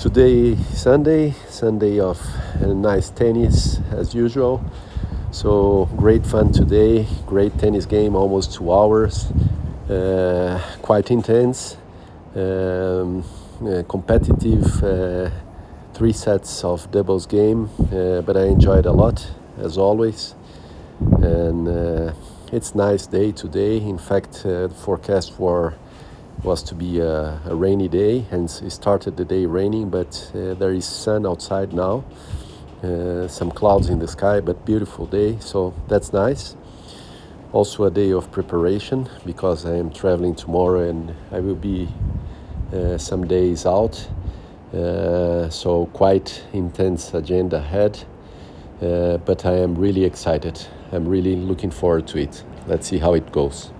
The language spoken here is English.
Today, Sunday, Sunday of nice tennis as usual. So great fun today, great tennis game, almost two hours, uh, quite intense, um, uh, competitive, uh, three sets of doubles game, uh, but I enjoyed a lot as always. And uh, it's nice day today. In fact, uh, forecast for was to be a, a, rainy day, and it started the day raining, but uh, there is sun outside now. Uh, some clouds in the sky, but beautiful day, so that's nice. Also, a day of preparation because I am traveling tomorrow and I will be uh, some days out. Uh, so, quite intense agenda ahead, uh, but I am really excited. I'm really looking forward to it. Let's see how it goes.